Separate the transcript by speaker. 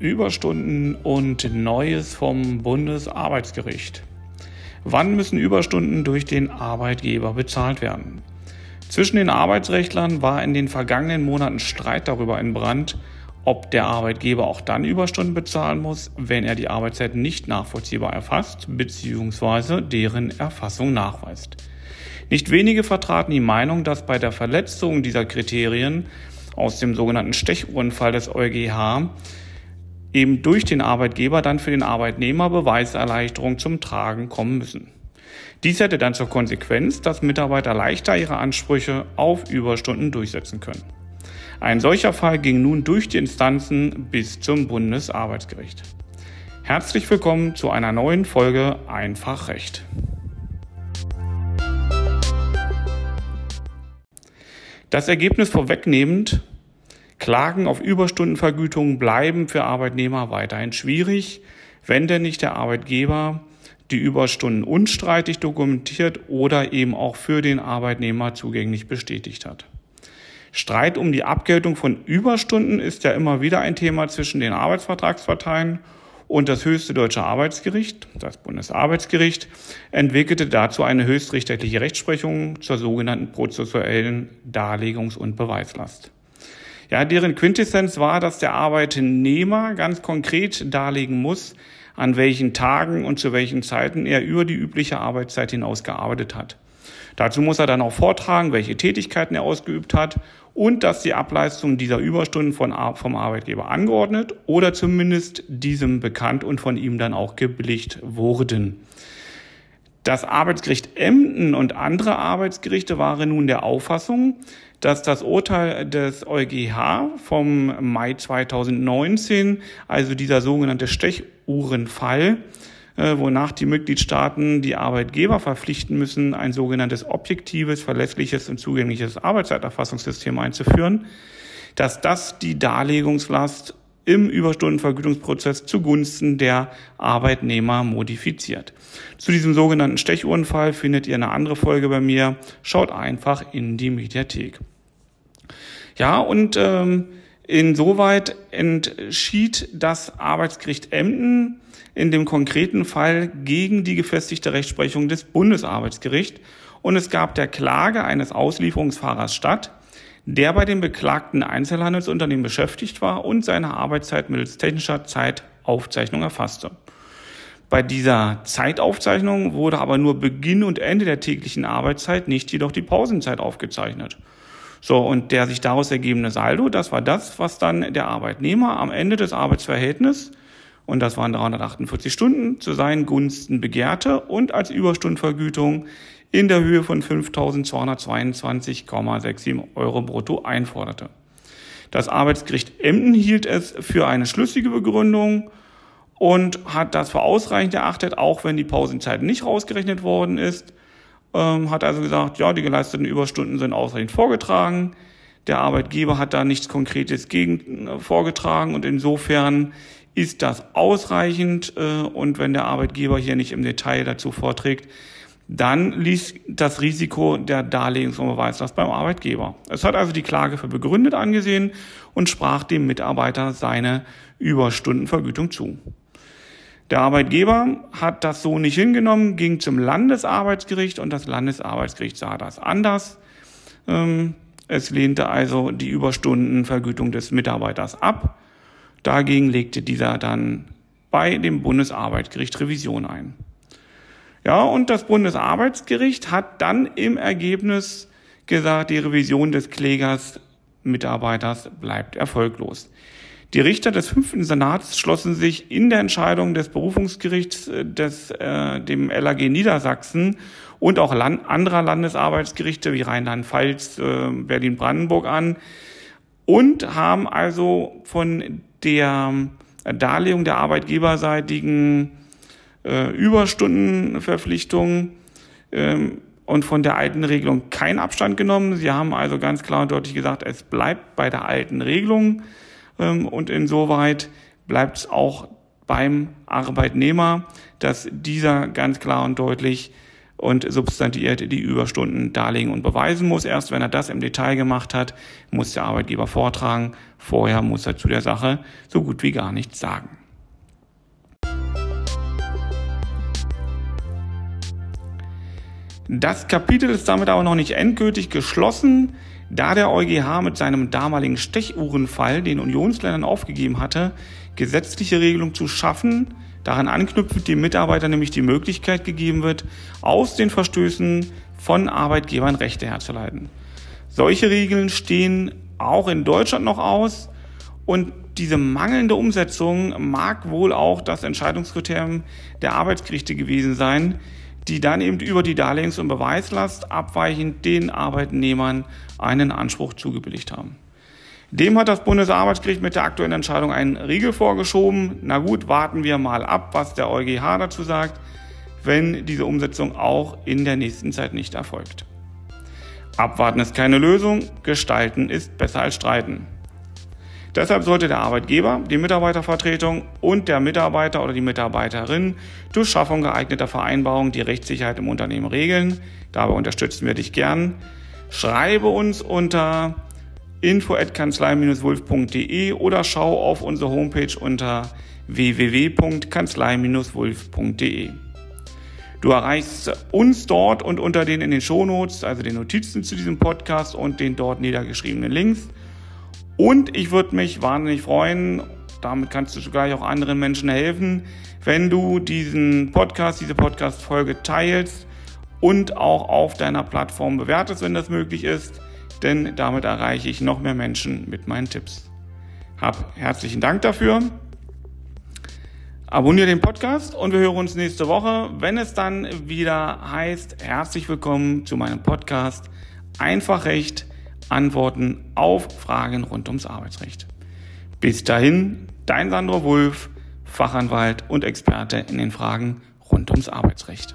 Speaker 1: Überstunden und Neues vom Bundesarbeitsgericht. Wann müssen Überstunden durch den Arbeitgeber bezahlt werden? Zwischen den Arbeitsrechtlern war in den vergangenen Monaten Streit darüber entbrannt, ob der Arbeitgeber auch dann Überstunden bezahlen muss, wenn er die Arbeitszeit nicht nachvollziehbar erfasst bzw. deren Erfassung nachweist. Nicht wenige vertraten die Meinung, dass bei der Verletzung dieser Kriterien aus dem sogenannten Stechuhrenfall des EuGH eben durch den Arbeitgeber dann für den Arbeitnehmer Beweiserleichterung zum Tragen kommen müssen. Dies hätte dann zur Konsequenz, dass Mitarbeiter leichter ihre Ansprüche auf Überstunden durchsetzen können. Ein solcher Fall ging nun durch die Instanzen bis zum Bundesarbeitsgericht. Herzlich willkommen zu einer neuen Folge Einfach Recht. Das Ergebnis vorwegnehmend, Klagen auf Überstundenvergütung bleiben für Arbeitnehmer weiterhin schwierig, wenn denn nicht der Arbeitgeber die Überstunden unstreitig dokumentiert oder eben auch für den Arbeitnehmer zugänglich bestätigt hat. Streit um die Abgeltung von Überstunden ist ja immer wieder ein Thema zwischen den Arbeitsvertragsparteien und das höchste deutsche Arbeitsgericht, das Bundesarbeitsgericht, entwickelte dazu eine höchstrichterliche Rechtsprechung zur sogenannten prozessuellen Darlegungs- und Beweislast. Ja, deren Quintessenz war, dass der Arbeitnehmer ganz konkret darlegen muss, an welchen Tagen und zu welchen Zeiten er über die übliche Arbeitszeit hinaus gearbeitet hat. Dazu muss er dann auch vortragen, welche Tätigkeiten er ausgeübt hat und dass die Ableistung dieser Überstunden von, vom Arbeitgeber angeordnet oder zumindest diesem bekannt und von ihm dann auch gebilligt wurden. Das Arbeitsgericht Emden und andere Arbeitsgerichte waren nun der Auffassung, dass das Urteil des EuGH vom Mai 2019, also dieser sogenannte Stechuhrenfall, äh, wonach die Mitgliedstaaten die Arbeitgeber verpflichten müssen, ein sogenanntes objektives, verlässliches und zugängliches Arbeitszeiterfassungssystem einzuführen, dass das die Darlegungslast im Überstundenvergütungsprozess zugunsten der Arbeitnehmer modifiziert. Zu diesem sogenannten Stechuhrenfall findet ihr eine andere Folge bei mir. Schaut einfach in die Mediathek. Ja, und ähm, insoweit entschied das Arbeitsgericht Emden in dem konkreten Fall gegen die gefestigte Rechtsprechung des Bundesarbeitsgerichts und es gab der Klage eines Auslieferungsfahrers statt, der bei dem beklagten Einzelhandelsunternehmen beschäftigt war und seine Arbeitszeit mittels technischer Zeitaufzeichnung erfasste. Bei dieser Zeitaufzeichnung wurde aber nur Beginn und Ende der täglichen Arbeitszeit, nicht jedoch die Pausenzeit aufgezeichnet. So, und der sich daraus ergebende Saldo, das war das, was dann der Arbeitnehmer am Ende des Arbeitsverhältnisses, und das waren 348 Stunden, zu seinen Gunsten begehrte und als Überstundenvergütung in der Höhe von 5.222,67 Euro brutto einforderte. Das Arbeitsgericht Emden hielt es für eine schlüssige Begründung und hat das für ausreichend erachtet, auch wenn die Pausenzeit nicht rausgerechnet worden ist. Ähm, hat also gesagt, ja, die geleisteten Überstunden sind ausreichend vorgetragen. Der Arbeitgeber hat da nichts Konkretes gegen äh, vorgetragen und insofern ist das ausreichend. Äh, und wenn der Arbeitgeber hier nicht im Detail dazu vorträgt, dann ließ das Risiko der Beweislast beim Arbeitgeber. Es hat also die Klage für begründet angesehen und sprach dem Mitarbeiter seine Überstundenvergütung zu. Der Arbeitgeber hat das so nicht hingenommen, ging zum Landesarbeitsgericht und das Landesarbeitsgericht sah das anders. Ähm, es lehnte also die Überstundenvergütung des Mitarbeiters ab. Dagegen legte dieser dann bei dem Bundesarbeitsgericht Revision ein. Ja, und das Bundesarbeitsgericht hat dann im Ergebnis gesagt, die Revision des Klägers Mitarbeiters bleibt erfolglos. Die Richter des fünften Senats schlossen sich in der Entscheidung des Berufungsgerichts äh, des, äh, dem LAG Niedersachsen und auch Land, anderer Landesarbeitsgerichte wie Rheinland-Pfalz, äh, Berlin-Brandenburg an und haben also von der Darlegung der arbeitgeberseitigen äh, Überstundenverpflichtungen ähm, und von der alten Regelung keinen Abstand genommen. Sie haben also ganz klar und deutlich gesagt, es bleibt bei der alten Regelung ähm, und insoweit bleibt es auch beim Arbeitnehmer, dass dieser ganz klar und deutlich und substantiiert die Überstunden darlegen und beweisen muss. Erst wenn er das im Detail gemacht hat, muss der Arbeitgeber vortragen. Vorher muss er zu der Sache so gut wie gar nichts sagen. Das Kapitel ist damit aber noch nicht endgültig geschlossen, da der EuGH mit seinem damaligen Stechuhrenfall den Unionsländern aufgegeben hatte, gesetzliche Regelung zu schaffen, daran anknüpfend dem Mitarbeiter nämlich die Möglichkeit gegeben wird, aus den Verstößen von Arbeitgebern Rechte herzuleiten. Solche Regeln stehen auch in Deutschland noch aus und diese mangelnde Umsetzung mag wohl auch das Entscheidungskriterium der Arbeitsgerichte gewesen sein, die dann eben über die Darlehens- und Beweislast abweichend den Arbeitnehmern einen Anspruch zugebilligt haben. Dem hat das Bundesarbeitsgericht mit der aktuellen Entscheidung einen Riegel vorgeschoben. Na gut, warten wir mal ab, was der EuGH dazu sagt, wenn diese Umsetzung auch in der nächsten Zeit nicht erfolgt. Abwarten ist keine Lösung, gestalten ist besser als streiten. Deshalb sollte der Arbeitgeber, die Mitarbeitervertretung und der Mitarbeiter oder die Mitarbeiterin durch Schaffung geeigneter Vereinbarungen die Rechtssicherheit im Unternehmen regeln. Dabei unterstützen wir dich gern. Schreibe uns unter info@kanzlei-wulf.de oder schau auf unsere Homepage unter www.kanzlei-wulf.de. Du erreichst uns dort und unter den in den Shownotes, also den Notizen zu diesem Podcast und den dort niedergeschriebenen Links und ich würde mich wahnsinnig freuen, damit kannst du zugleich auch anderen Menschen helfen, wenn du diesen Podcast, diese Podcast-Folge teilst und auch auf deiner Plattform bewertest, wenn das möglich ist, denn damit erreiche ich noch mehr Menschen mit meinen Tipps. Hab herzlichen Dank dafür. Abonniere den Podcast und wir hören uns nächste Woche, wenn es dann wieder heißt, herzlich willkommen zu meinem Podcast Einfach Recht Antworten auf Fragen rund ums Arbeitsrecht. Bis dahin, dein Sandro Wulff, Fachanwalt und Experte in den Fragen rund ums Arbeitsrecht.